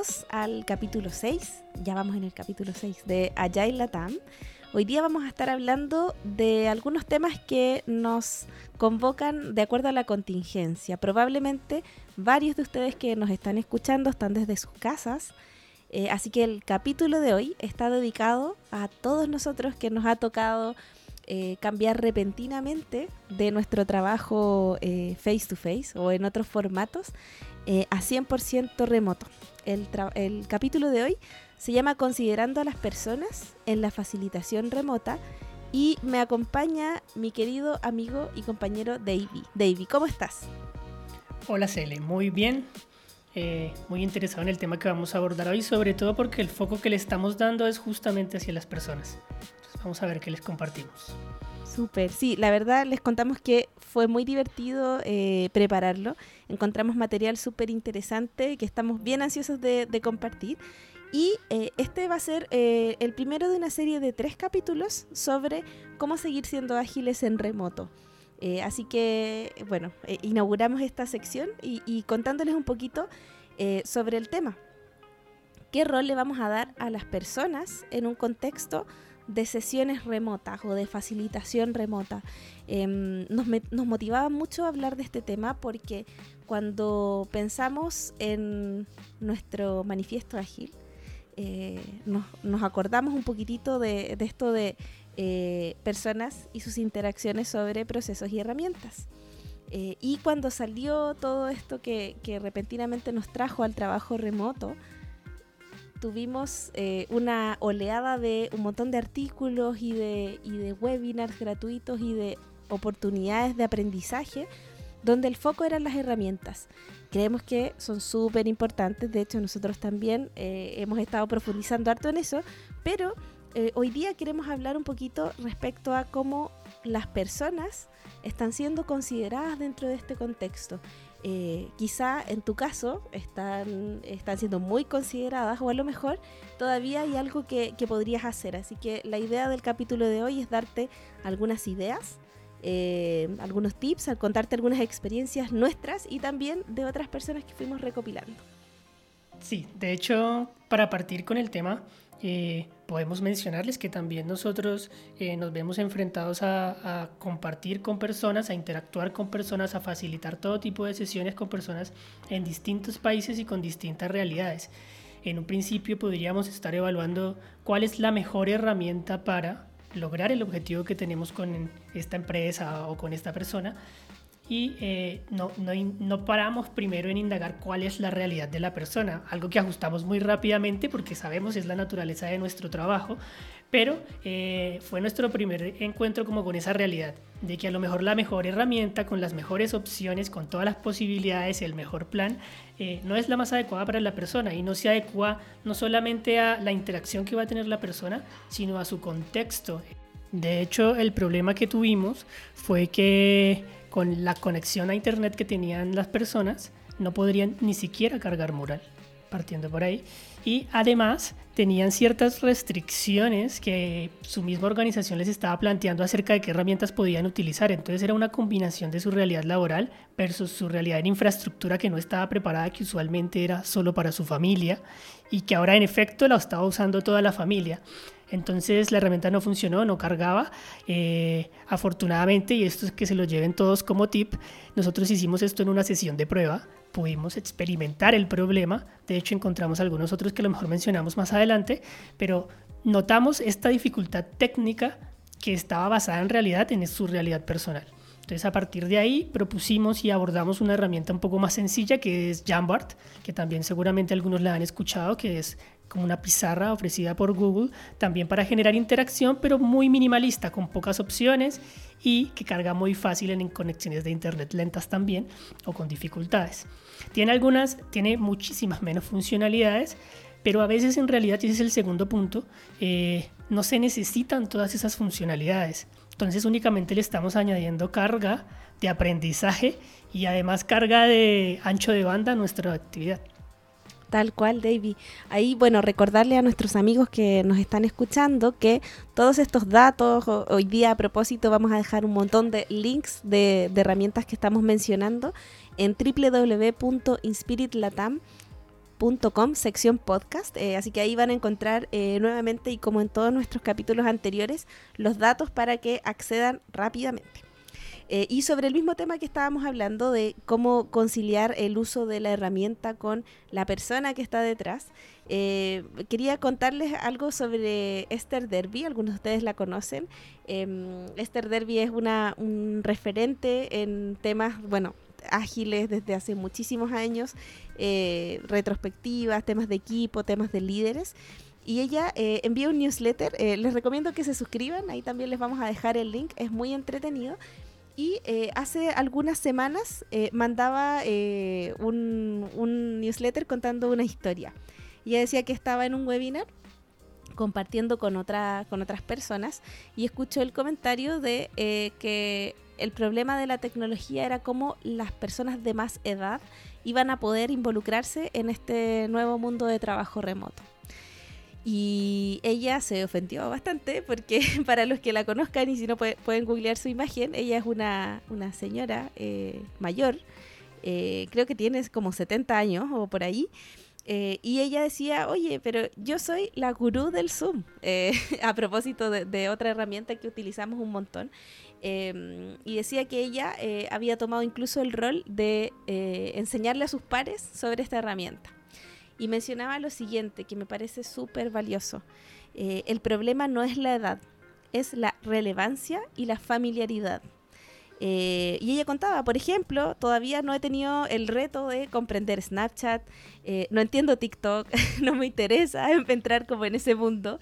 bienvenidos al capítulo 6, ya vamos en el capítulo 6 de Agile Latam. Hoy día vamos a estar hablando de algunos temas que nos convocan de acuerdo a la contingencia. Probablemente varios de ustedes que nos están escuchando están desde sus casas, eh, así que el capítulo de hoy está dedicado a todos nosotros que nos ha tocado eh, cambiar repentinamente de nuestro trabajo eh, face to face o en otros formatos a 100% remoto. El, el capítulo de hoy se llama Considerando a las personas en la facilitación remota y me acompaña mi querido amigo y compañero Davey. Davey, ¿cómo estás? Hola Cele, muy bien. Eh, muy interesado en el tema que vamos a abordar hoy, sobre todo porque el foco que le estamos dando es justamente hacia las personas. Entonces vamos a ver qué les compartimos. Sí, la verdad les contamos que fue muy divertido eh, prepararlo. Encontramos material súper interesante que estamos bien ansiosos de, compartir. Y eh, este va a ser eh, el primero de una serie de tres capítulos sobre cómo seguir siendo ágiles en remoto. Así que, bueno, inauguramos esta sección y, contándoles un poquito sobre el tema. ¿Qué rol le vamos a dar a las personas en un contexto de sesiones remotas o de facilitación remota? Em, nos, motivaba mucho hablar de este tema porque cuando pensamos en nuestro manifiesto ágil, eh, nos, acordamos un poquitito de, esto de eh, personas y sus interacciones sobre procesos y herramientas. Eh, y cuando salió todo esto que, repentinamente nos trajo al trabajo remoto, tuvimos una oleada de un montón de artículos y de, y de webinars gratuitos y de oportunidades de aprendizaje donde el foco eran las herramientas. Creemos que son súper importantes, de hecho nosotros también eh, hemos estado profundizando harto en eso, pero eh, hoy día queremos hablar un poquito respecto a cómo las personas están siendo consideradas dentro de este contexto. Eh, quizá en tu caso están, están siendo muy consideradas o a lo mejor todavía hay algo que, que podrías hacer. Así que la idea del capítulo de hoy es darte algunas ideas eh, algunos tips, al contarte algunas experiencias nuestras y también de otras personas que fuimos recopilando. Sí, de hecho, para partir con el tema, eh, podemos mencionarles que también nosotros eh, nos vemos enfrentados a, compartir con personas, a interactuar con personas, a facilitar todo tipo de sesiones con personas en distintos países y con distintas realidades. En un principio podríamos estar evaluando cuál es la mejor herramienta para lograr el objetivo que tenemos con esta empresa o con esta persona y eh, no, no, no, paramos primero en indagar cuál es la realidad de la persona, algo que ajustamos muy rápidamente porque sabemos es la naturaleza de nuestro trabajo, pero eh, fue nuestro primer encuentro como con esa realidad, de que a lo mejor la mejor herramienta, con las mejores opciones, con todas las posibilidades, el mejor plan, eh, no es la más adecuada para la persona y no se adecua no solamente a la interacción que va a tener la persona, sino a su contexto. De hecho, el problema que tuvimos fue que con la conexión a internet que tenían las personas, no podrían ni siquiera cargar mural, partiendo por ahí. Y además tenían ciertas restricciones que su misma organización les estaba planteando acerca de qué herramientas podían utilizar. Entonces era una combinación de su realidad laboral versus su realidad en infraestructura que no estaba preparada, que usualmente era solo para su familia y que ahora en efecto la estaba usando toda la familia. Entonces la herramienta no funcionó, no cargaba. Eh, afortunadamente, y esto es que se lo lleven todos como tip, nosotros hicimos esto en una sesión de prueba, pudimos experimentar el problema, de hecho encontramos algunos otros que a lo mejor mencionamos más adelante, pero notamos esta dificultad técnica que estaba basada en realidad en su realidad personal. Entonces a partir de ahí propusimos y abordamos una herramienta un poco más sencilla que es Jamboard, que también seguramente algunos la han escuchado, que es como una pizarra ofrecida por Google, también para generar interacción, pero muy minimalista, con pocas opciones y que carga muy fácil en conexiones de internet lentas también o con dificultades. Tiene algunas, tiene muchísimas menos funcionalidades, pero a veces en realidad, y ese es el segundo punto, eh, no se necesitan todas esas funcionalidades. Entonces únicamente le estamos añadiendo carga de aprendizaje y además carga de ancho de banda a nuestra actividad. Tal cual, David. Ahí, bueno, recordarle a nuestros amigos que nos están escuchando que todos estos datos, hoy día a propósito, vamos a dejar un montón de links de, herramientas que estamos mencionando en www.inspiritlatam.com sección podcast. Eh, así que ahí van a encontrar eh, nuevamente y como en todos nuestros capítulos anteriores, los datos para que accedan rápidamente. Eh, y sobre el mismo tema que estábamos hablando de cómo conciliar el uso de la herramienta con la persona que está detrás, quería contarles algo sobre Esther Derby, algunos de ustedes la conocen. Em, Esther Derby es una, un referente en temas, bueno, ágiles desde hace muchísimos años, eh, retrospectivas, temas de equipo, temas de líderes. Y ella eh, envía un newsletter, eh, les recomiendo que se suscriban, ahí también les vamos a dejar el link, es muy entretenido. Y hace algunas semanas mandaba un, un newsletter contando una historia. Ella decía que estaba en un webinar compartiendo con, con otras personas y escuchó el comentario de que el problema de la tecnología era cómo las personas de más edad iban a poder involucrarse en este nuevo mundo de trabajo remoto. Y ella se ofendió bastante porque para los que la conozcan y si no pueden googlear su imagen, ella es una, señora eh, mayor, eh, creo que tiene como 70 años o por ahí. Eh, y ella decía, oye, pero yo soy la gurú del Zoom, a propósito de, otra herramienta que utilizamos un montón. Em, y decía que ella eh, había tomado incluso el rol de eh, enseñarle a sus pares sobre esta herramienta. Y mencionaba lo siguiente, que me parece súper valioso. Eh, el problema no es la edad, es la relevancia y la familiaridad. y ella contaba, por ejemplo, todavía no he tenido el reto de comprender Snapchat, no entiendo TikTok, no me interesa entrar como en ese mundo.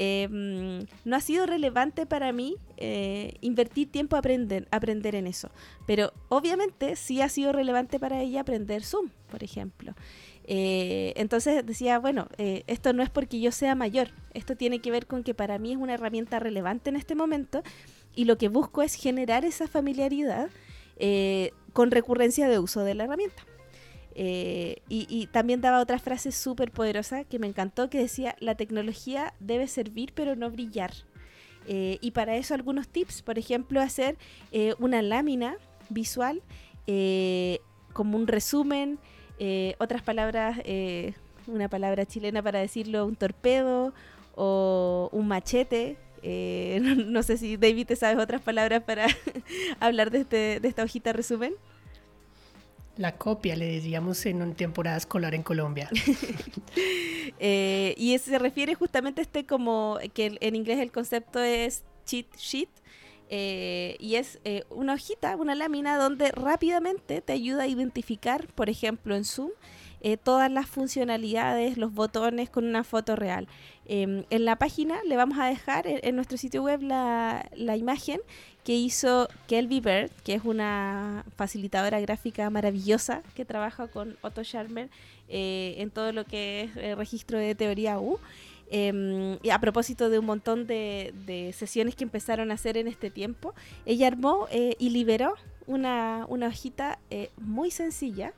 Em, no ha sido relevante para mí eh, invertir tiempo a aprender, aprender en eso. Pero obviamente sí ha sido relevante para ella aprender Zoom, por ejemplo. Eh, entonces decía, bueno, eh, esto no es porque yo sea mayor, esto tiene que ver con que para mí es una herramienta relevante en este momento y lo que busco es generar esa familiaridad con recurrencia de uso de la herramienta. Eh, y, también daba otra frase súper poderosa que me encantó, que decía, la tecnología debe servir pero no brillar. Eh, y para eso algunos tips, por ejemplo, hacer eh, una lámina visual como un resumen, otras palabras, una palabra chilena para decirlo, un torpedo o un machete, no, sé si David te sabes otras palabras para hablar de, este, de esta hojita resumen. La copia, le decíamos en una temporada escolar en Colombia. Eh, y se refiere justamente a este como, que en inglés el concepto es cheat sheet, eh, y es eh, una hojita, una lámina donde rápidamente te ayuda a identificar, por ejemplo en Zoom, todas las funcionalidades, los botones con una foto real. Em, en la página le vamos a dejar en, nuestro sitio web la, imagen que hizo Kelby Bird, que es una facilitadora gráfica maravillosa que trabaja con Otto Scharmer eh, en todo lo que es registro de teoría U. Y a propósito de un montón de, sesiones que empezaron a hacer en este tiempo, ella armó eh, y liberó una, hojita eh, muy sencilla,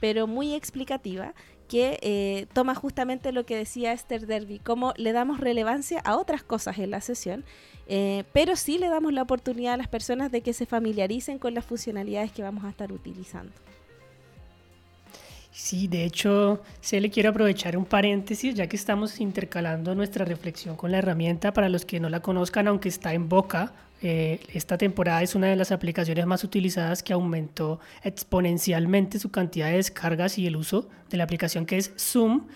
pero muy explicativa, que eh, toma justamente lo que decía Esther Derby, cómo le damos relevancia a otras cosas en la sesión, eh, pero sí le damos la oportunidad a las personas de que se familiaricen con las funcionalidades que vamos a estar utilizando. Sí, de hecho, se le quiero aprovechar un paréntesis, ya que estamos intercalando nuestra reflexión con la herramienta. Para los que no la conozcan, aunque está en boca, eh, esta temporada es una de las aplicaciones más utilizadas que aumentó exponencialmente su cantidad de descargas y el uso de la aplicación que es Zoom.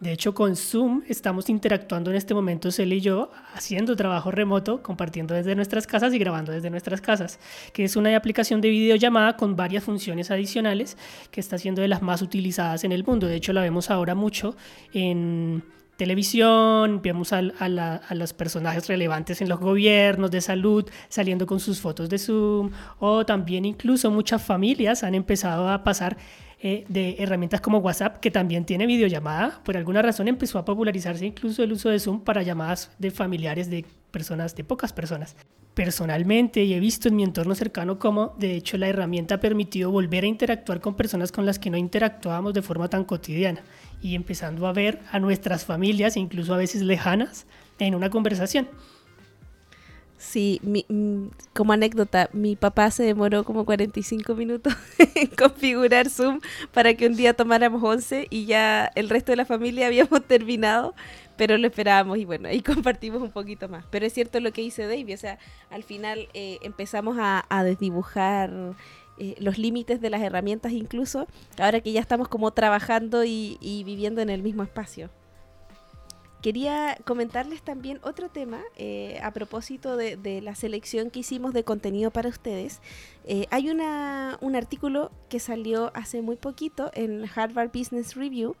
De hecho, con Zoom estamos interactuando en este momento, Cel y yo, haciendo trabajo remoto, compartiendo desde nuestras casas y grabando desde nuestras casas, que es una aplicación de videollamada con varias funciones adicionales que está siendo de las más utilizadas en el mundo. De hecho, la vemos ahora mucho en televisión, vemos a, los personajes relevantes en los gobiernos de salud saliendo con sus fotos de Zoom, o también incluso muchas familias han empezado a pasar eh, de herramientas como WhatsApp, que también tiene videollamada. Por alguna razón empezó a popularizarse incluso el uso de Zoom para llamadas de familiares de personas, de pocas personas. Personalmente, y he visto en mi entorno cercano cómo, de hecho, la herramienta ha permitido volver a interactuar con personas con las que no interactuábamos de forma tan cotidiana y empezando a ver a nuestras familias, incluso a veces lejanas, en una conversación. Sí, mm, como anécdota, mi papá se demoró como 45 minutos en configurar Zoom para que un día tomáramos 11 y ya el resto de la familia habíamos terminado, pero lo esperábamos y bueno, ahí compartimos un poquito más. Pero es cierto lo que dice David, o sea, al final eh, empezamos a, desdibujar eh, los límites de las herramientas incluso, ahora que ya estamos como trabajando y viviendo en el mismo espacio. Quería comentarles también otro tema eh, a propósito de, la selección que hicimos de contenido para ustedes. Eh, hay una, un artículo que salió hace muy poquito en Harvard Business Review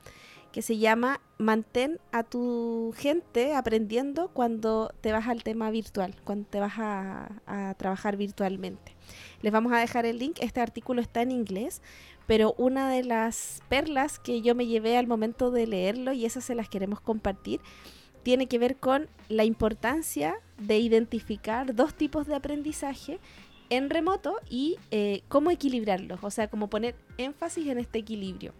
que se llama Mantén a tu gente aprendiendo cuando te vas al tema virtual, cuando te vas a, a trabajar virtualmente. Les vamos a dejar el link. Este artículo está en inglés, pero una de las perlas que yo me llevé al momento de leerlo, y esas se las queremos compartir, tiene que ver con la importancia de identificar dos tipos de aprendizaje en remoto y eh, cómo equilibrarlos, o sea, cómo poner énfasis en este equilibrio.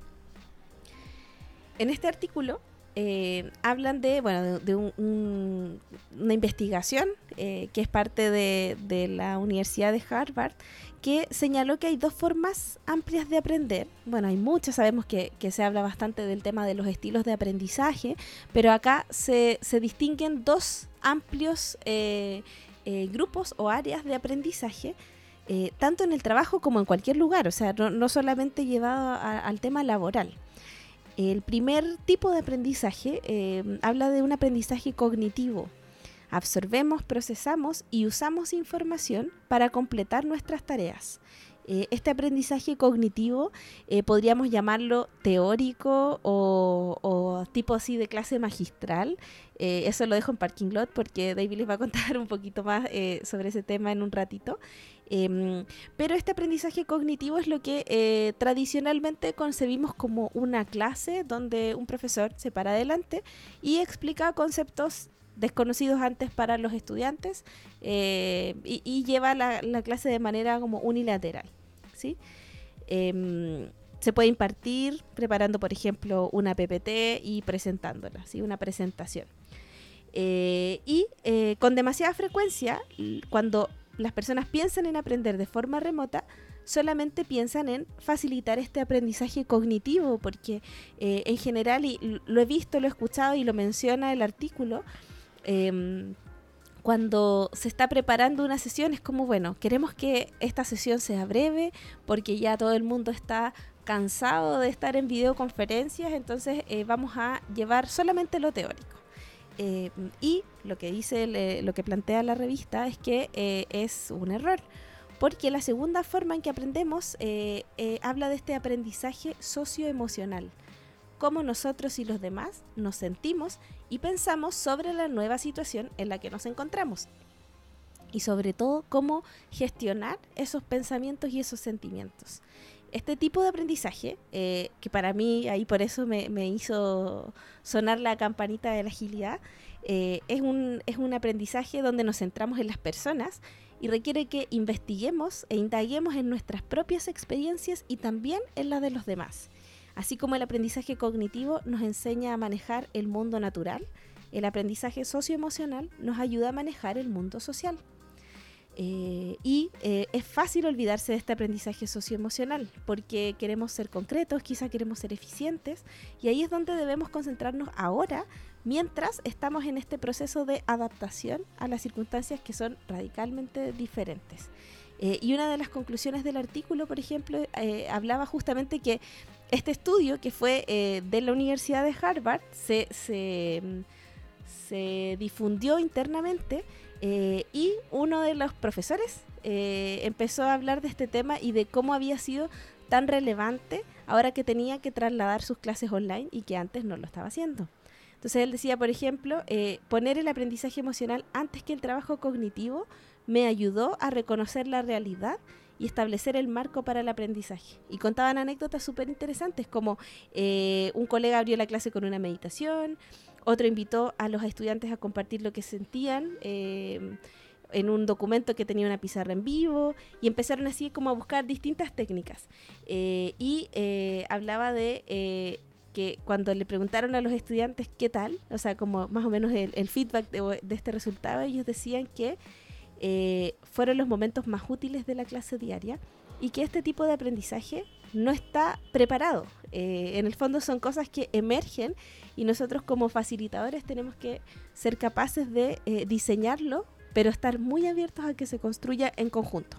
En este artículo eh, hablan de, bueno, de, una investigación eh, que es parte de, de, la Universidad de Harvard que señaló que hay dos formas amplias de aprender. Bueno, hay muchas, sabemos que, se habla bastante del tema de los estilos de aprendizaje, pero acá se, distinguen dos amplios eh, eh, grupos o áreas de aprendizaje. Eh, tanto en el trabajo como en cualquier lugar, o sea, no, solamente llevado al tema laboral. El primer tipo de aprendizaje habla de un aprendizaje cognitivo, Absorbemos, procesamos y usamos información para completar nuestras tareas. Eh, este aprendizaje cognitivo eh, podríamos llamarlo teórico o, tipo así de clase magistral. Eh, eso lo dejo en parking lot porque David les va a contar un poquito más sobre ese tema en un ratito. Em, pero este aprendizaje cognitivo es lo que tradicionalmente concebimos como una clase donde un profesor se para adelante y explica conceptos desconocidos antes para los estudiantes eh, y, lleva la, clase de manera como unilateral. ¿sí? Em, se puede impartir preparando, por ejemplo, una PPT y presentándola, ¿sí? una presentación. Eh, y eh, con demasiada frecuencia, cuando las personas piensan en aprender de forma remota, solamente piensan en facilitar este aprendizaje cognitivo, porque en general, y lo he visto, lo he escuchado y lo menciona el artículo, Em, cuando se está preparando una sesión es como, bueno, queremos que esta sesión sea breve porque ya todo el mundo está cansado de estar en videoconferencias, entonces eh, vamos a llevar solamente lo teórico. Em, y lo que dice, lo que plantea la revista es que eh, es un error, porque la segunda forma en que aprendemos eh, habla de este aprendizaje socioemocional cómo nosotros y los demás nos sentimos y pensamos sobre la nueva situación en la que nos encontramos. Y sobre todo, cómo gestionar esos pensamientos y esos sentimientos. Este tipo de aprendizaje, eh, que para mí ahí por eso me, hizo sonar la campanita de la agilidad, eh, es, un, es un aprendizaje donde nos centramos en las personas y requiere que investiguemos e indaguemos en nuestras propias experiencias y también en las de los demás. Así como el aprendizaje cognitivo nos enseña a manejar el mundo natural, el aprendizaje socioemocional nos ayuda a manejar el mundo social. Eh, y eh, es fácil olvidarse de este aprendizaje socioemocional porque queremos ser concretos, quizá queremos ser eficientes y ahí es donde debemos concentrarnos ahora mientras estamos en este proceso de adaptación a las circunstancias que son radicalmente diferentes. Eh, y una de las conclusiones del artículo, por ejemplo, hablaba justamente que este estudio, que fue eh, de la Universidad de Harvard, se, se, difundió internamente eh, y uno de los profesores eh, empezó a hablar de este tema y de cómo había sido tan relevante ahora que tenía que trasladar sus clases online y que antes no lo estaba haciendo. Entonces él decía, por ejemplo, poner el aprendizaje emocional antes que el trabajo cognitivo me ayudó a reconocer la realidad y establecer el marco para el aprendizaje. Y contaban anécdotas súper interesantes, como eh, un colega abrió la clase con una meditación, otro invitó a los estudiantes a compartir lo que sentían. Eh, en un documento que tenía una pizarra en vivo y empezaron así como a buscar distintas técnicas. Eh, y hablaba de que cuando le preguntaron a los estudiantes qué tal, o sea, como más o menos el, feedback de, este resultado, ellos decían que eh, fueron los momentos más útiles de la clase diaria y que este tipo de aprendizaje no está preparado. Eh, en el fondo son cosas que emergen y nosotros como facilitadores tenemos que ser capaces de eh, diseñarlo, pero estar muy abiertos a que se construya en conjunto.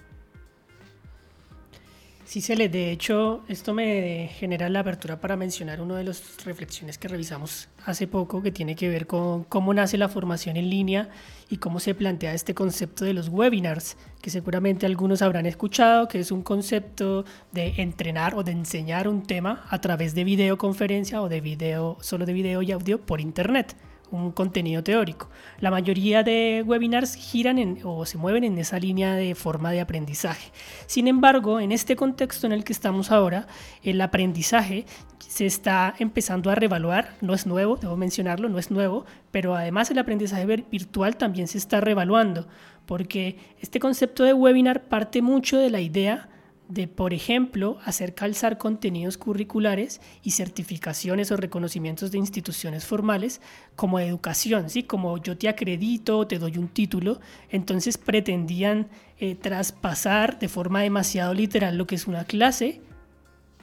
Sí, Cele, de hecho, esto me genera la apertura para mencionar una de las reflexiones que revisamos hace poco, que tiene que ver con cómo nace la formación en línea y cómo se plantea este concepto de los webinars, que seguramente algunos habrán escuchado, que es un concepto de entrenar o de enseñar un tema a través de videoconferencia o de video, solo de video y audio por internet un contenido teórico. La mayoría de webinars giran o se mueven en esa línea de forma de aprendizaje. Sin embargo, en este contexto en el que estamos ahora, el aprendizaje se está empezando a revaluar, no es nuevo, debo mencionarlo, no es nuevo, pero además el aprendizaje virtual también se está revaluando, porque este concepto de webinar parte mucho de la idea de, por ejemplo, hacer calzar contenidos curriculares y certificaciones o reconocimientos de instituciones formales como educación, ¿sí? Como yo te acredito, te doy un título, entonces pretendían eh, traspasar de forma demasiado literal lo que es una clase,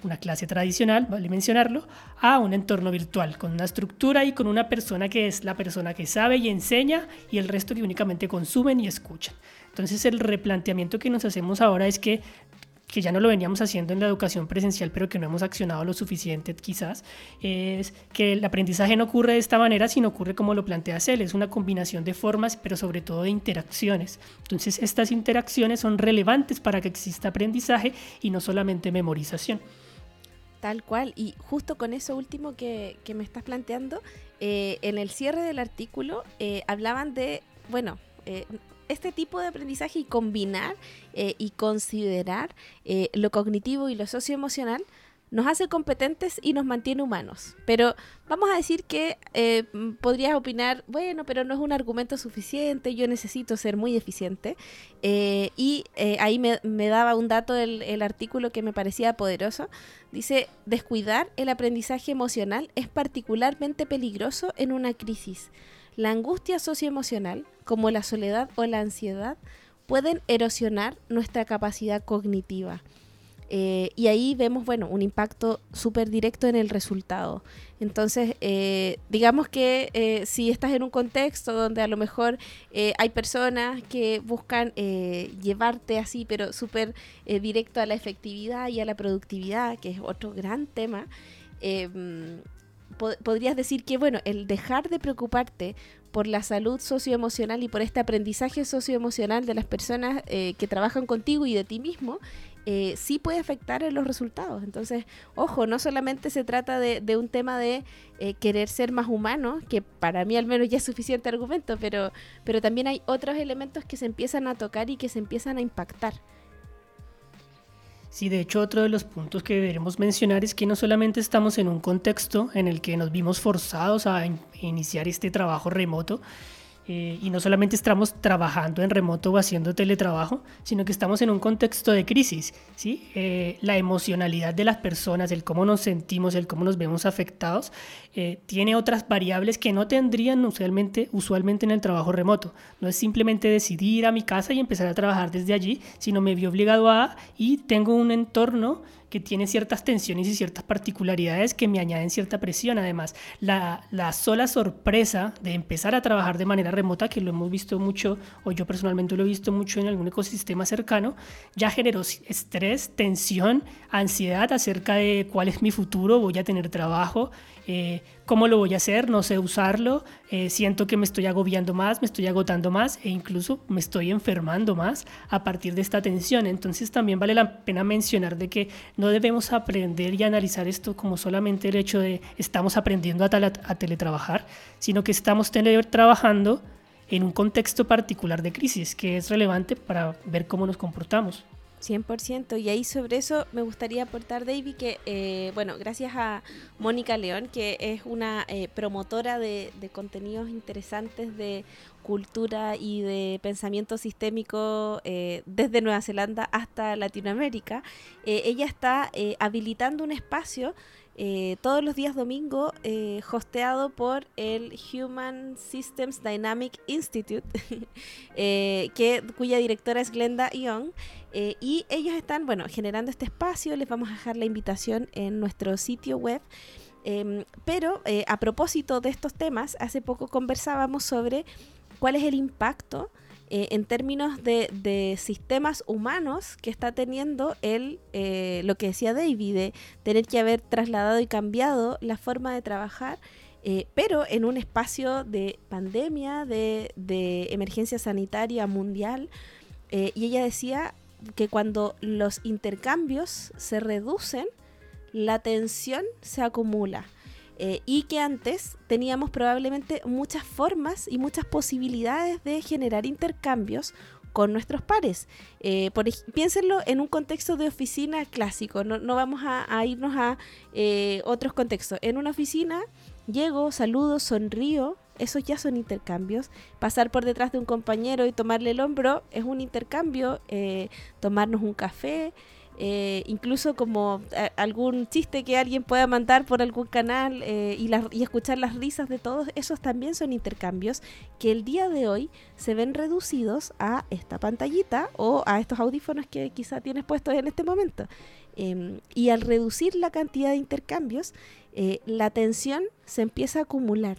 una clase tradicional, vale mencionarlo, a un entorno virtual, con una estructura y con una persona que es la persona que sabe y enseña y el resto que únicamente consumen y escuchan. Entonces el replanteamiento que nos hacemos ahora es que que ya no lo veníamos haciendo en la educación presencial, pero que no hemos accionado lo suficiente quizás, es que el aprendizaje no ocurre de esta manera, sino ocurre como lo plantea Cel, es una combinación de formas, pero sobre todo de interacciones. Entonces, estas interacciones son relevantes para que exista aprendizaje y no solamente memorización. Tal cual, y justo con eso último que, me estás planteando, eh, en el cierre del artículo eh, hablaban de, bueno, eh, este tipo de aprendizaje y combinar eh, y considerar eh, lo cognitivo y lo socioemocional nos hace competentes y nos mantiene humanos. Pero vamos a decir que eh, podrías opinar, bueno, pero no es un argumento suficiente, yo necesito ser muy eficiente. y ahí me, daba un dato el, el artículo que me parecía poderoso. Dice, descuidar el aprendizaje emocional es particularmente peligroso en una crisis. La angustia socioemocional, como la soledad o la ansiedad, pueden erosionar nuestra capacidad cognitiva. Eh, y ahí vemos, bueno, un impacto súper directo en el resultado. Entonces, eh, digamos que eh, si estás en un contexto donde a lo mejor hay personas que buscan llevarte así, pero súper directo a la efectividad y a la productividad, que es otro gran tema, podrías decir que, bueno, el dejar de preocuparte por la salud socioemocional y por este aprendizaje socioemocional de las personas eh, que trabajan contigo y de ti mismo, eh, sí puede afectar en los resultados. Entonces, ojo, no solamente se trata de, un tema de eh, querer ser más humano, que para mí al menos ya es suficiente argumento, pero, pero también hay otros elementos que se empiezan a tocar y que se empiezan a impactar. Sí, de hecho otro de los puntos que deberemos mencionar es que no solamente estamos en un contexto en el que nos vimos forzados a iniciar este trabajo remoto, eh, y no solamente estamos trabajando en remoto o haciendo teletrabajo, sino que estamos en un contexto de crisis. ¿sí? Eh, la emocionalidad de las personas, el cómo nos sentimos, el cómo nos vemos afectados, eh, tiene otras variables que no tendrían usualmente, usualmente en el trabajo remoto. No es simplemente decidir a mi casa y empezar a trabajar desde allí, sino me vi obligado a y tengo un entorno que tiene ciertas tensiones y ciertas particularidades que me añaden cierta presión. Además, la, la sola sorpresa de empezar a trabajar de manera remota, que lo hemos visto mucho, o yo personalmente lo he visto mucho en algún ecosistema cercano, ya generó estrés, tensión, ansiedad acerca de cuál es mi futuro, voy a tener trabajo, eh, cómo lo voy a hacer, no sé usarlo, eh, siento que me estoy agobiando más, me estoy agotando más e incluso me estoy enfermando más a partir de esta tensión. Entonces también vale la pena mencionar de que no debemos aprender y analizar esto como solamente el hecho de estamos aprendiendo a, a teletrabajar, sino que estamos trabajando en un contexto particular de crisis que es relevante para ver cómo nos comportamos. 100%. Y ahí sobre eso me gustaría aportar, David, que, eh, bueno, gracias a Mónica León, que es una eh, promotora de, contenidos interesantes de cultura y de pensamiento sistémico eh, desde Nueva Zelanda hasta Latinoamérica, ella está habilitando un espacio eh, todos los días domingo, eh, hosteado por el Human Systems Dynamic Institute, eh, que, cuya directora es Glenda Young. y ellos están, bueno, generando este espacio. Les vamos a dejar la invitación en nuestro sitio web. Em, pero a propósito de estos temas, hace poco conversábamos sobre cuál es el impacto eh, en términos de, sistemas humanos que está teniendo el, eh, lo que decía David, de tener que haber trasladado y cambiado la forma de trabajar, eh, pero en un espacio de pandemia, de, de emergencia sanitaria mundial. y ella decía que cuando los intercambios se reducen, la tensión se acumula. Eh, y que antes teníamos probablemente muchas formas y muchas posibilidades de generar intercambios con nuestros pares. Eh, por, piénsenlo en un contexto de oficina clásico, no, vamos a, irnos a eh, otros contextos. En una oficina llego, saludo, sonrío, esos ya son intercambios. Pasar por detrás de un compañero y tomarle el hombro es un intercambio, tomarnos un café. Eh, incluso como eh, algún chiste que alguien pueda mandar por algún canal eh, y, y, escuchar las risas de todos, esos también son intercambios que el día de hoy se ven reducidos a esta pantallita o a estos audífonos que quizá tienes puestos en este momento. Em, y al reducir la cantidad de intercambios, la tensión se empieza a acumular.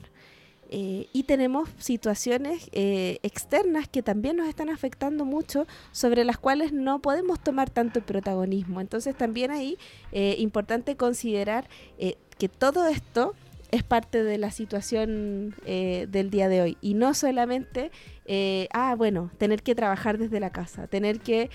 Eh, y tenemos situaciones eh, externas que también nos están afectando mucho, sobre las cuales no podemos tomar tanto protagonismo. Entonces también ahí es eh, importante considerar que todo esto es parte de la situación del día de hoy. Y no solamente ah bueno tener que trabajar desde la casa tener que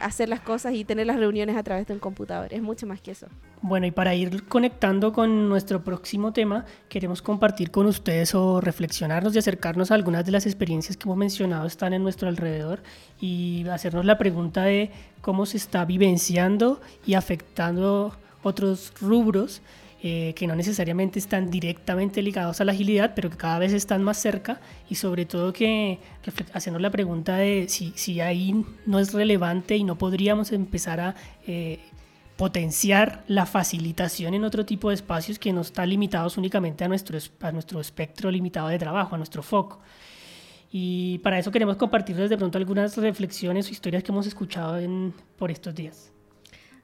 hacer las cosas y tener las reuniones a través de un computador. Es mucho más que eso. Bueno, y para ir conectando con nuestro próximo tema, queremos compartir con ustedes o reflexionarnos y acercarnos a algunas de las experiencias que hemos mencionado están en nuestro alrededor y hacernos la pregunta de cómo se está vivenciando y afectando otros rubros eh, que no necesariamente están directamente ligados a la agilidad, pero que cada vez están más cerca y sobre todo que hacernos la pregunta de si, si ahí no es relevante y no podríamos empezar a... Eh, potenciar la facilitación en otro tipo de espacios que no están limitados únicamente a nuestro, a nuestro espectro limitado de trabajo, a nuestro foco. Y para eso queremos compartir desde pronto algunas reflexiones o historias que hemos escuchado en, por estos días.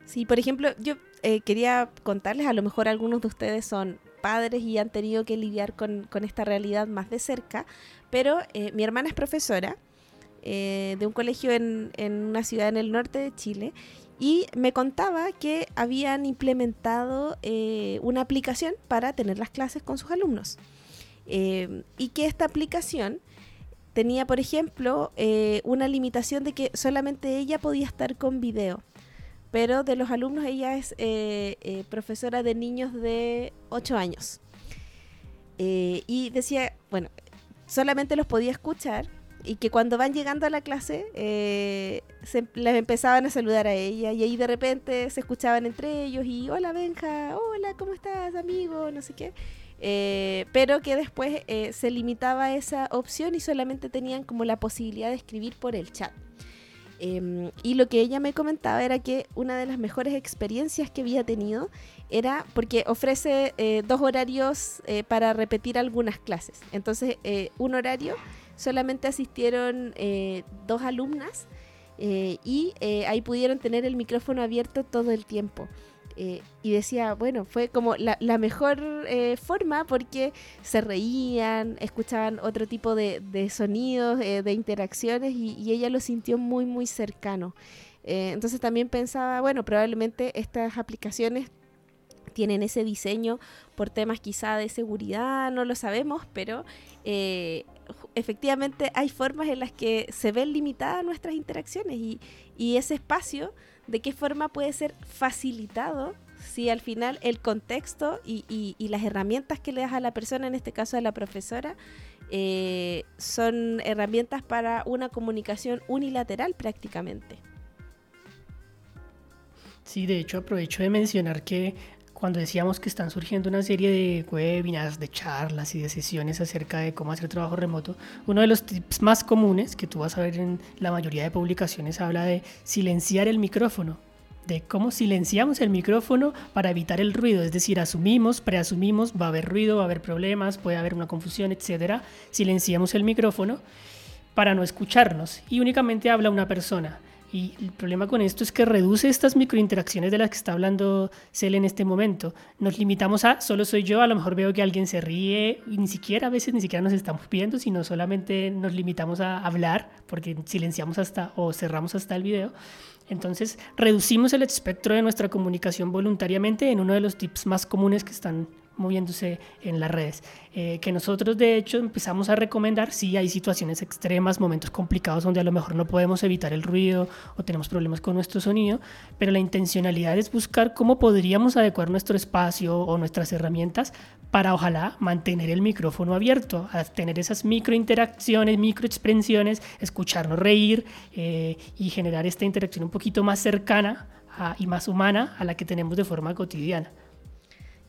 Sí, por ejemplo, yo eh, quería contarles, a lo mejor algunos de ustedes son padres y han tenido que lidiar con, con esta realidad más de cerca, pero eh, mi hermana es profesora eh, de un colegio en, en, una ciudad en el norte de Chile y me contaba que habían implementado una aplicación para tener las clases con sus alumnos. Y que esta aplicación tenía, por ejemplo, una limitación de que solamente ella podía estar con video. Pero de los alumnos ella es profesora de niños de 8 años. y decía, bueno, solamente los podía escuchar y que cuando van llegando a la clase eh, se, les empezaban a saludar a ella y ahí de repente se escuchaban entre ellos y hola Benja, hola, ¿cómo estás amigo? No sé qué. Eh, pero que después eh, se limitaba esa opción y solamente tenían como la posibilidad de escribir por el chat. Em, y lo que ella me comentaba era que una de las mejores experiencias que había tenido era porque ofrece dos horarios para repetir algunas clases. Entonces, un horario solamente asistieron eh, dos alumnas eh, y eh, ahí pudieron tener el micrófono abierto todo el tiempo. Y decía, bueno, fue como la, mejor forma porque se reían, escuchaban otro tipo de, sonidos, de interacciones y, ella lo sintió muy, muy cercano. entonces también pensaba, bueno, probablemente estas aplicaciones tienen ese diseño por temas quizá de seguridad, no lo sabemos, pero eh, efectivamente hay formas en las que se ven limitadas nuestras interacciones y, ese espacio, de qué forma puede ser facilitado si al final el contexto y, las herramientas que le das a la persona, en este caso a la profesora, eh, son herramientas para una comunicación unilateral prácticamente. Sí, de hecho aprovecho de mencionar que cuando decíamos que están surgiendo una serie de webinars, de charlas y de sesiones acerca de cómo hacer trabajo remoto, uno de los tips más comunes que tú vas a ver en la mayoría de publicaciones habla de silenciar el micrófono. de cómo silenciamos el micrófono para evitar el ruido, es decir, asumimos, preasumimos, va a haber ruido, va a haber problemas, puede haber una confusión, etcétera. Silenciamos el micrófono para no escucharnos y únicamente habla una persona. Y el problema con esto es que reduce estas microinteracciones de las que está hablando Cel en este momento. Nos limitamos a solo soy yo, a lo mejor veo que alguien se ríe y ni siquiera a veces ni siquiera nos estamos viendo, sino solamente nos limitamos a hablar porque silenciamos hasta o cerramos hasta el video. Entonces, reducimos el espectro de nuestra comunicación voluntariamente en uno de los tips más comunes que están moviéndose en las redes. Eh, que nosotros de hecho empezamos a recomendar si hay situaciones extremas, momentos complicados donde a lo mejor no podemos evitar el ruido o tenemos problemas con nuestro sonido, pero la intencionalidad es buscar cómo podríamos adecuar nuestro espacio o nuestras herramientas para ojalá mantener el micrófono abierto, a tener esas microinteracciones, microexpresiones, escucharnos reír eh, y generar esta interacción un poquito más cercana y más humana a la que tenemos de forma cotidiana.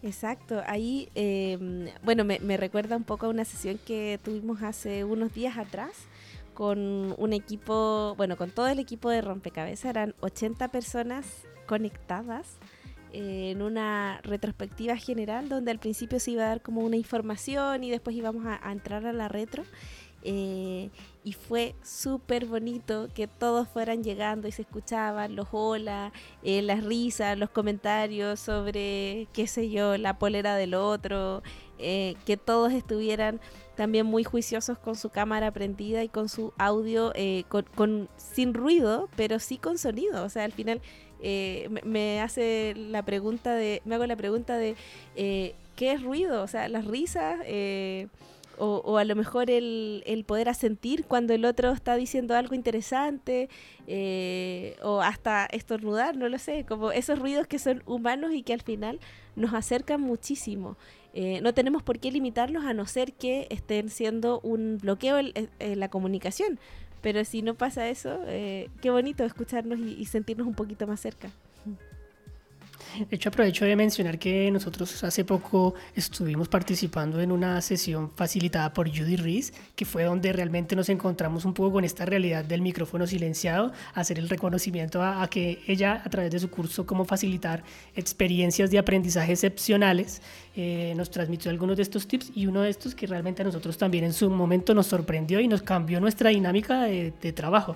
Exacto, ahí, em, bueno, me, recuerda un poco a una sesión que tuvimos hace unos días atrás con un equipo, bueno, con todo el equipo de Rompecabezas, eran 80 personas conectadas en una retrospectiva general donde al principio se iba a dar como una información y después íbamos a, a entrar a la retro eh, y fue súper bonito que todos fueran llegando y se escuchaban los hola, eh, las risas, los comentarios sobre, qué sé yo, la polera del otro, eh, que todos estuvieran también muy juiciosos con su cámara prendida y con su audio con, sin ruido, pero sí con sonido. O sea, al final me, hace la pregunta de, me hago la pregunta de ¿qué es ruido? O sea, las risas o, a lo mejor el, el, poder asentir cuando el otro está diciendo algo interesante, eh, o hasta estornudar, no lo sé, como esos ruidos que son humanos y que al final nos acercan muchísimo. Eh, no tenemos por qué limitarlos a no ser que estén siendo un bloqueo en, la comunicación. Pero si no pasa eso, eh, qué bonito escucharnos y sentirnos un poquito más cerca. De hecho, aprovecho de mencionar que nosotros hace poco estuvimos participando en una sesión facilitada por Judy Rees, que fue donde realmente nos encontramos un poco con esta realidad del micrófono silenciado, hacer el reconocimiento a, que ella, a través de su curso Cómo facilitar experiencias de aprendizaje excepcionales, eh, nos transmitió algunos de estos tips y uno de estos que realmente a nosotros también en su momento nos sorprendió y nos cambió nuestra dinámica de, de trabajo.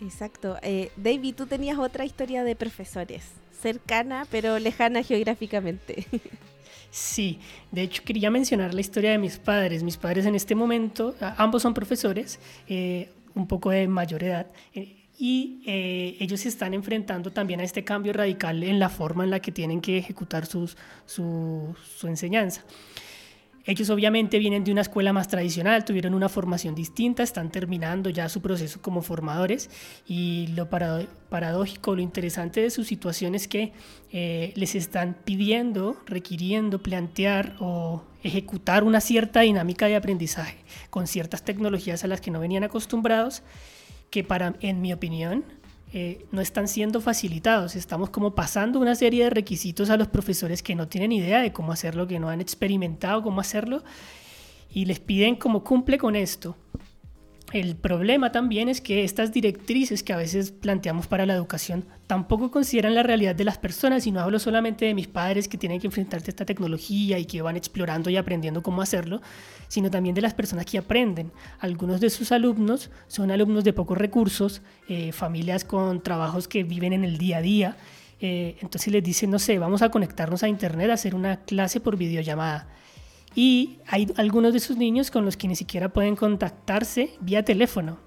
Exacto. Eh, David, tú tenías otra historia de profesores, cercana pero lejana geográficamente. Sí, de hecho quería mencionar la historia de mis padres. Mis padres en este momento, ambos son profesores, eh, un poco de mayor edad, eh, y ellos se están enfrentando también a este cambio radical en la forma en la que tienen que ejecutar su, su enseñanza. Ellos obviamente vienen de una escuela más tradicional, tuvieron una formación distinta, están terminando ya su proceso como formadores y lo paradójico, lo interesante de su situación es que eh, les están pidiendo, requiriendo plantear o ejecutar una cierta dinámica de aprendizaje con ciertas tecnologías a las que no venían acostumbrados, que para, en mi opinión, eh, no están siendo facilitados. Estamos como pasando una serie de requisitos a los profesores que no tienen idea de cómo hacerlo, que no han experimentado cómo hacerlo y les piden como cumple con esto. El problema también es que estas directrices que a veces planteamos para la educación tampoco consideran la realidad de las personas y no hablo solamente de mis padres que tienen que enfrentarse a esta tecnología y que van explorando y aprendiendo cómo hacerlo, sino también de las personas que aprenden. Algunos de sus alumnos son alumnos de pocos recursos, eh, familias con trabajos que viven en el día a día, eh, entonces les dicen, no sé, vamos a conectarnos a internet a hacer una clase por videollamada y hay algunos de sus niños con los que ni siquiera pueden contactarse vía teléfono.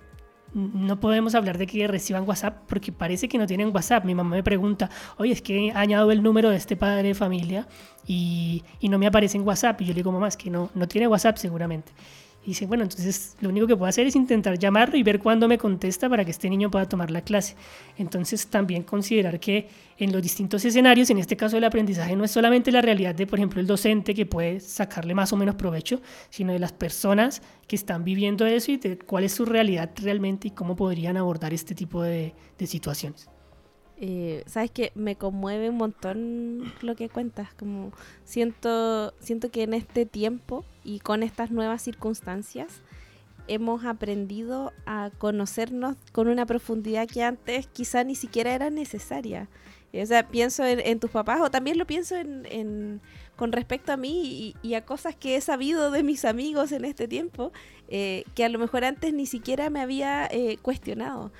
No podemos hablar de que reciban WhatsApp porque parece que no tienen WhatsApp. Mi mamá me pregunta, oye, es que he añadido el número de este padre de familia y, y no me aparece en WhatsApp. Y yo le digo, mamá, es que no, no tiene WhatsApp seguramente. Y dice, bueno, entonces lo único que puedo hacer es intentar llamarlo y ver cuándo me contesta para que este niño pueda tomar la clase. Entonces también considerar que en los distintos escenarios, en este caso el aprendizaje no es solamente la realidad de, por ejemplo, el docente que puede sacarle más o menos provecho, sino de las personas que están viviendo eso y de cuál es su realidad realmente y cómo podrían abordar este tipo de, de situaciones. Eh, sabes que me conmueve un montón lo que cuentas como siento siento que en este tiempo y con estas nuevas circunstancias hemos aprendido a conocernos con una profundidad que antes quizá ni siquiera era necesaria. O sea, pienso en, tus papás o también lo pienso en, con respecto a mí y, a cosas que he sabido de mis amigos en este tiempo, eh, que a lo mejor antes ni siquiera me había eh, cuestionado.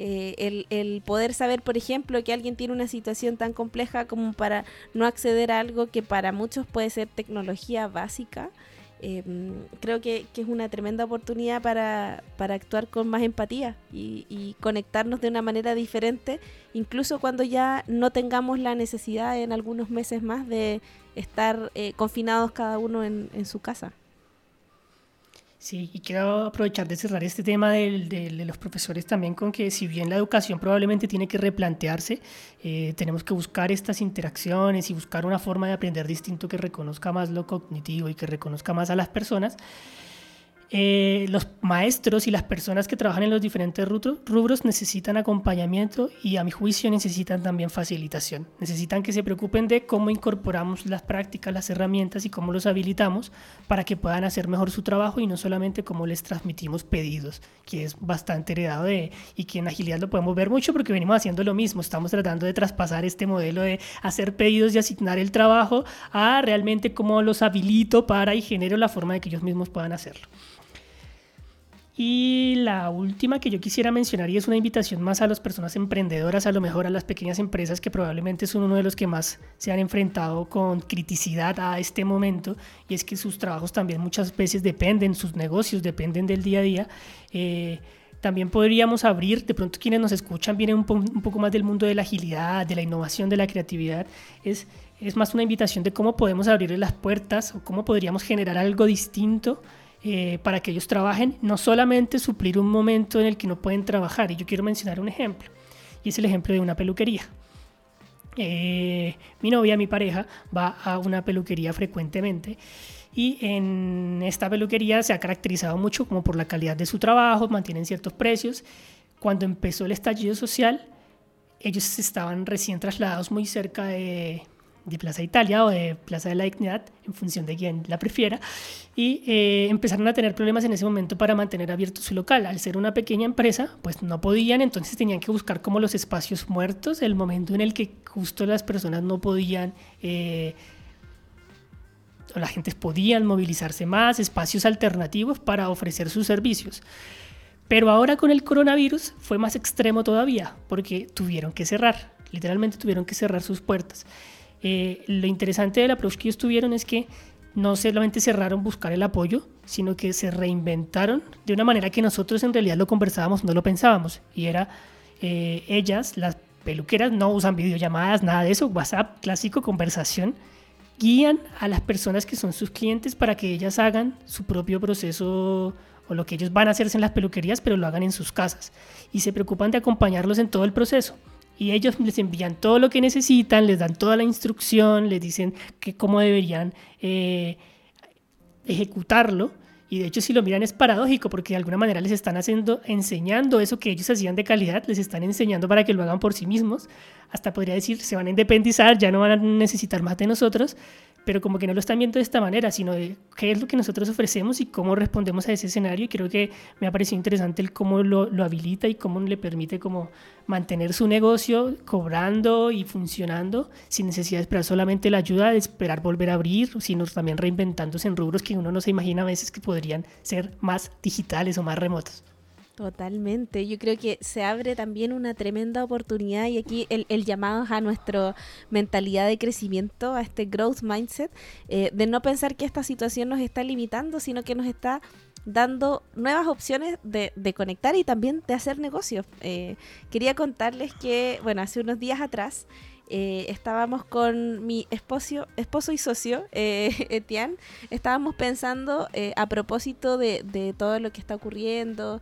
Eh, el, el, poder saber, por ejemplo, que alguien tiene una situación tan compleja como para no acceder a algo que para muchos puede ser tecnología básica, Em, creo que, es una tremenda oportunidad para, actuar con más empatía y, conectarnos de una manera diferente, incluso cuando ya no tengamos la necesidad en algunos meses más de estar eh, confinados cada uno en su casa. Sí, y quiero aprovechar de cerrar este tema de, de, los profesores también con que si bien la educación probablemente tiene que replantearse, eh, tenemos que buscar estas interacciones y buscar una forma de aprender distinto que reconozca más lo cognitivo y que reconozca más a las personas. Eh, los maestros y las personas que trabajan en los diferentes rubros necesitan acompañamiento y a mi juicio necesitan también facilitación. Necesitan que se preocupen de cómo incorporamos las prácticas, las herramientas y cómo los habilitamos para que puedan hacer mejor su trabajo y no solamente cómo les transmitimos pedidos, que es bastante heredado de y que en agilidad lo podemos ver mucho porque venimos haciendo lo mismo. Estamos tratando de traspasar este modelo de hacer pedidos y asignar el trabajo a realmente cómo los habilito para y genero la forma de que ellos mismos puedan hacerlo. Y la última que yo quisiera mencionar y es una invitación más a las personas emprendedoras, a lo mejor a las pequeñas empresas que probablemente son uno de los que más se han enfrentado con criticidad a este momento y es que sus trabajos también muchas veces dependen, sus negocios dependen del día a día. Eh, también podríamos abrir, de pronto quienes nos escuchan vienen un, poco más del mundo de la agilidad, de la innovación, de la creatividad. Es, es más una invitación de cómo podemos abrirle las puertas o cómo podríamos generar algo distinto eh, para que ellos trabajen, no solamente suplir un momento en el que no pueden trabajar. Y yo quiero mencionar un ejemplo, y es el ejemplo de una peluquería. Eh, mi novia, mi pareja, va a una peluquería frecuentemente y en esta peluquería se ha caracterizado mucho como por la calidad de su trabajo, mantienen ciertos precios. Cuando empezó el estallido social, ellos estaban recién trasladados muy cerca de, de Plaza Italia o de Plaza de la Dignidad, en función de quién la prefiera, y eh, empezaron a tener problemas en ese momento para mantener abierto su local. Al ser una pequeña empresa, pues no podían, entonces tenían que buscar como los espacios muertos, el momento en el que justo las personas no podían... Eh, o la gente podían movilizarse más, espacios alternativos para ofrecer sus servicios. Pero ahora con el coronavirus fue más extremo todavía, porque tuvieron que cerrar, literalmente tuvieron que cerrar sus puertas. Eh, lo interesante del approach que ellos tuvieron es que no solamente cerraron buscar el apoyo, sino que se reinventaron de una manera que nosotros en realidad lo conversábamos, no lo pensábamos. Y era, eh, ellas, las peluqueras, no usan videollamadas, nada de eso, WhatsApp, clásico, conversación, guían a las personas que son sus clientes para que ellas hagan su propio proceso o lo que ellos van a hacerse en las peluquerías, pero lo hagan en sus casas. Y se preocupan de acompañarlos en todo el proceso y ellos les envían todo lo que necesitan, les dan toda la instrucción, les dicen cómo deberían eh, ejecutarlo. Y de hecho si lo miran es paradójico porque de alguna manera les están haciendo, enseñando eso que ellos hacían de calidad, les están enseñando para que lo hagan por sí mismos. Hasta podría decir, se van a independizar, ya no van a necesitar más de nosotros, pero como que no lo están viendo de esta manera, sino de qué es lo que nosotros ofrecemos y cómo respondemos a ese escenario. Y creo que me ha parecido interesante el cómo lo, lo habilita y cómo le permite como mantener su negocio cobrando y funcionando sin necesidad de esperar solamente la ayuda de esperar volver a abrir, sino también reinventándose en rubros que uno no se imagina a veces que podrían ser más digitales o más remotos. Totalmente, yo creo que se abre también una tremenda oportunidad y aquí el, llamado a nuestra mentalidad de crecimiento, a este growth mindset, eh, de no pensar que esta situación nos está limitando, sino que nos está dando nuevas opciones de, conectar y también de hacer negocios. Eh, quería contarles que, bueno, hace unos días atrás eh, estábamos con mi esposo, esposo y socio, eh, Etienne, estábamos pensando eh, a propósito de, todo lo que está ocurriendo,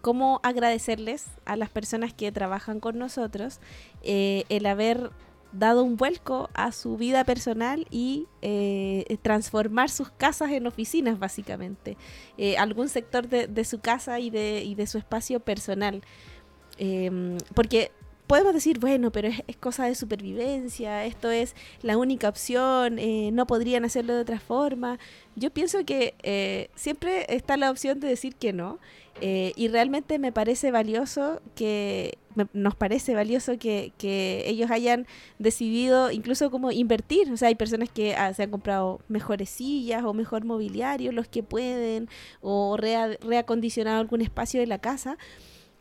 cómo agradecerles a las personas que trabajan con nosotros el haber dado un vuelco a su vida personal y transformar sus casas en oficinas, básicamente. algún sector de, su casa y de, y de su espacio personal. porque podemos decir, bueno, pero es, cosa de supervivencia, esto es la única opción, eh, no podrían hacerlo de otra forma. Yo pienso que eh, siempre está la opción de decir que no. Eh, y realmente me parece valioso que nos parece valioso que, que, ellos hayan decidido incluso como invertir. O sea, hay personas que ah, se han comprado mejores sillas o mejor mobiliario, los que pueden, o reacondicionado algún espacio de la casa.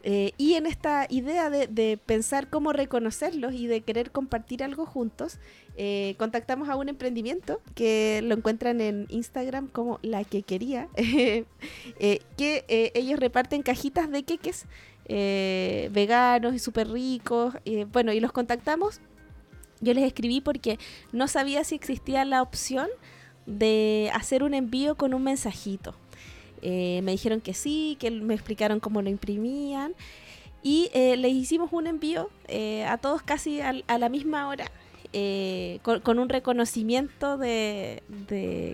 Eh, y en esta idea de, pensar cómo reconocerlos y de querer compartir algo juntos, eh, contactamos a un emprendimiento que lo encuentran en Instagram como La Que Quería, eh, que ellos reparten cajitas de queques veganos y súper ricos. bueno, y los contactamos. Yo les escribí porque no sabía si existía la opción de hacer un envío con un mensajito. Eh, me dijeron que sí, que me explicaron cómo lo imprimían y eh, les hicimos un envío eh, a todos casi a la misma hora. Eh, con, un reconocimiento de,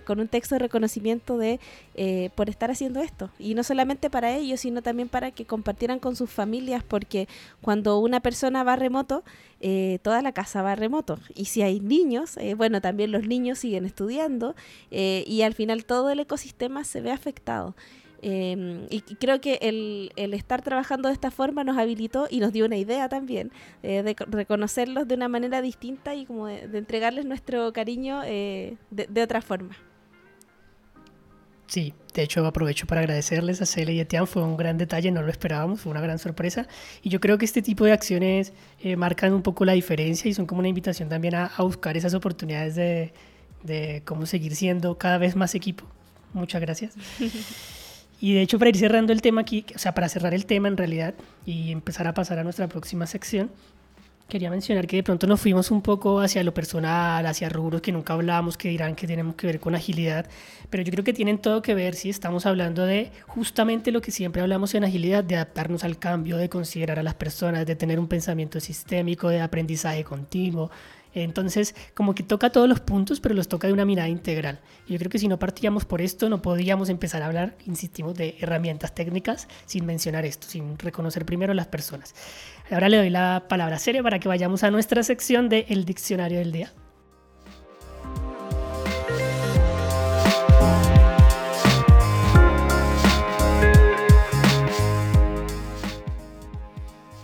con un texto de reconocimiento de eh, por estar haciendo esto. Y no solamente para ellos sino también para que compartieran con sus familias porque cuando una persona va remoto eh, toda la casa va remoto. Y si hay niños bueno también los niños siguen estudiando y al final todo el ecosistema se ve afectado Em, y creo que el, el, estar trabajando de esta forma nos habilitó y nos dio una idea también eh, de reconocerlos de una manera distinta y como de, entregarles nuestro cariño eh, de, otra forma. Sí, de hecho aprovecho para agradecerles a Cele y a Tian, fue un gran detalle, no lo esperábamos, fue una gran sorpresa y yo creo que este tipo de acciones eh, marcan un poco la diferencia y son como una invitación también a, a buscar esas oportunidades de, de cómo seguir siendo cada vez más equipo. Muchas gracias. Y de hecho, para ir cerrando el tema aquí, o sea, para cerrar el tema en realidad y empezar a pasar a nuestra próxima sección, quería mencionar que de pronto nos fuimos un poco hacia lo personal, hacia rubros que nunca hablamos, que dirán que tenemos que ver con agilidad, pero yo creo que tienen todo que ver si estamos hablando de justamente lo que siempre hablamos en agilidad, de adaptarnos al cambio, de considerar a las personas, de tener un pensamiento sistémico, de aprendizaje continuo, entonces, como que toca todos los puntos, pero los toca de una mirada integral. Y yo creo que si no partíamos por esto, no podríamos empezar a hablar, insistimos, de herramientas técnicas sin mencionar esto, sin reconocer primero las personas. Ahora le doy la palabra seria para que vayamos a nuestra sección de El Diccionario del Día.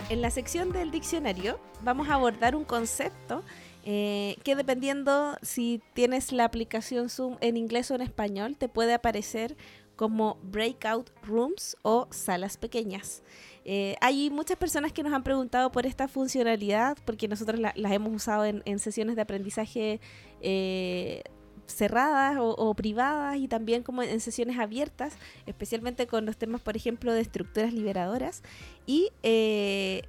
En la sección del diccionario vamos a abordar un concepto eh, que dependiendo si tienes la aplicación Zoom en inglés o en español, te puede aparecer como breakout rooms o salas pequeñas. Eh, hay muchas personas que nos han preguntado por esta funcionalidad porque nosotros las hemos usado en, sesiones de aprendizaje eh, cerradas o, privadas y también como en sesiones abiertas, especialmente con los temas, por ejemplo, de estructuras liberadoras. Y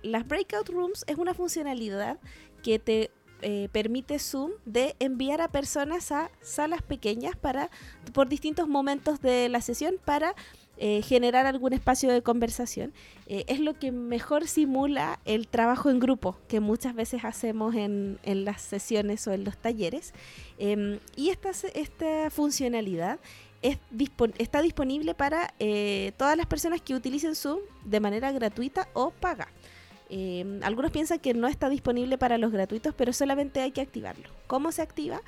las breakout rooms es una funcionalidad que te eh, permite Zoom de enviar a personas a salas pequeñas para por distintos momentos de la sesión para eh, generar algún espacio de conversación. Eh, es lo que mejor simula el trabajo en grupo que muchas veces hacemos en, en las sesiones o en los talleres. Em, y esta, esta funcionalidad es, está disponible para todas las personas que utilicen Zoom de manera gratuita o paga. Em, algunos piensan que no está disponible para los gratuitos, pero solamente hay que activarlo. ¿Cómo se activa?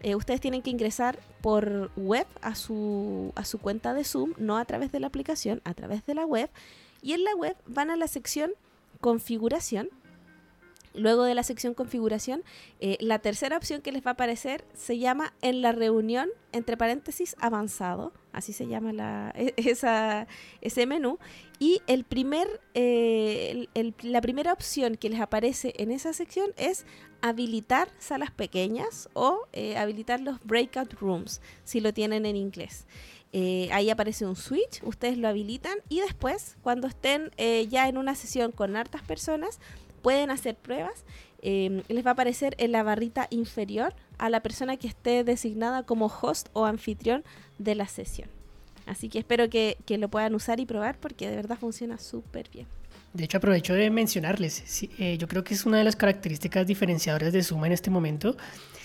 Eh, ustedes tienen que ingresar por web a su, a su cuenta de Zoom, no a través de la aplicación, a través de la web. Y en la web van a la sección configuración. Luego de la sección configuración, eh, la tercera opción que les va a aparecer se llama en la reunión, entre paréntesis, avanzado así se llama la, e, ese menú. Y el primer, eh, la primera opción que les aparece en esa sección es habilitar salas pequeñas o eh, habilitar los breakout rooms, si lo tienen en inglés. Ahí aparece un switch, ustedes lo habilitan y después, cuando estén ya en una sesión con hartas personas, pueden hacer pruebas. les va a aparecer en la barrita inferior a la persona que esté designada como host o anfitrión de la sesión. Así que espero que, lo puedan usar y probar porque de verdad funciona súper bien. De hecho, aprovecho de mencionarles, eh, yo creo que es una de las características diferenciadoras de Suma en este momento.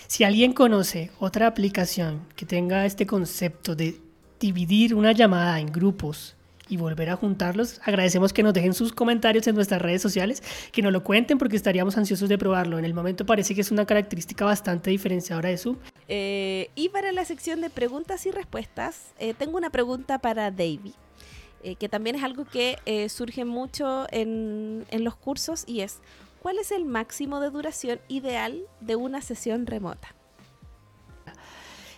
Si alguien conoce otra aplicación que tenga este concepto de dividir una llamada en grupos y volver a juntarlos. Agradecemos que nos dejen sus comentarios en nuestras redes sociales, que nos lo cuenten porque estaríamos ansiosos de probarlo. En el momento parece que es una característica bastante diferenciadora de Zoom. Eh, y para la sección de preguntas y respuestas, eh, tengo una pregunta para Davy. Eh, que también es algo que surge mucho en, en los cursos y es, ¿cuál es el máximo de duración ideal de una sesión remota?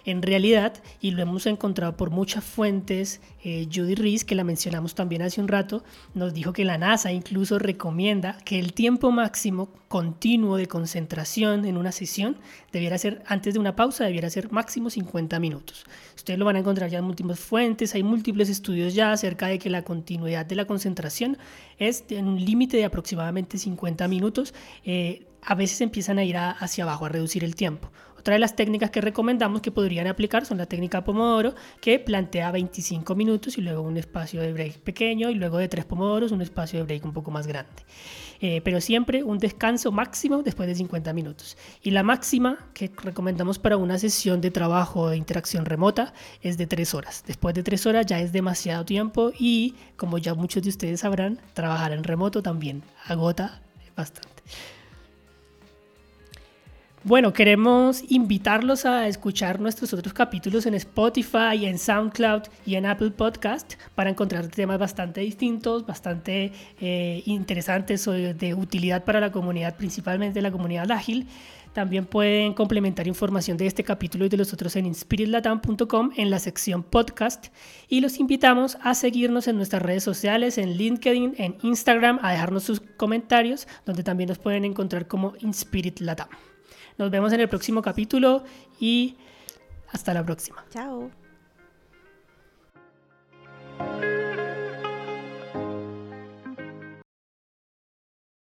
En realidad, y lo hemos encontrado por muchas fuentes, eh, Judy Rees, que la mencionamos también hace un rato, nos dijo que la NASA incluso recomienda que el tiempo máximo continuo de concentración en una sesión debiera ser, antes de una pausa, debiera ser máximo 50 minutos. Ustedes lo van a encontrar ya en múltiples fuentes, hay múltiples estudios ya acerca de que la continuidad de la concentración es en un límite de aproximadamente 50 minutos. Eh, a veces empiezan a ir hacia abajo, a reducir el tiempo. Otra de las técnicas que recomendamos que podrían aplicar son la técnica Pomodoro, que plantea 25 minutos y luego un espacio de break pequeño y luego de 3 Pomodoros un espacio de break un poco más grande. Eh, pero siempre un descanso máximo después de 50 minutos. Y la máxima que recomendamos para una sesión de trabajo de interacción remota es de 3 horas. Después de 3 horas ya es demasiado tiempo y como ya muchos de ustedes sabrán, trabajar en remoto también agota bastante. Bueno, queremos invitarlos a escuchar nuestros otros capítulos en Spotify, en SoundCloud y en Apple Podcast para encontrar temas bastante distintos, bastante eh, interesantes o de utilidad para la comunidad, principalmente la comunidad ágil. También pueden complementar información de este capítulo y de los otros en inspiritlatam.com en la sección podcast. Y los invitamos a seguirnos en nuestras redes sociales, en LinkedIn, en Instagram, a dejarnos sus comentarios, donde también nos pueden encontrar como Inspirit Latam. Nos vemos en el próximo capítulo y hasta la próxima. Chao.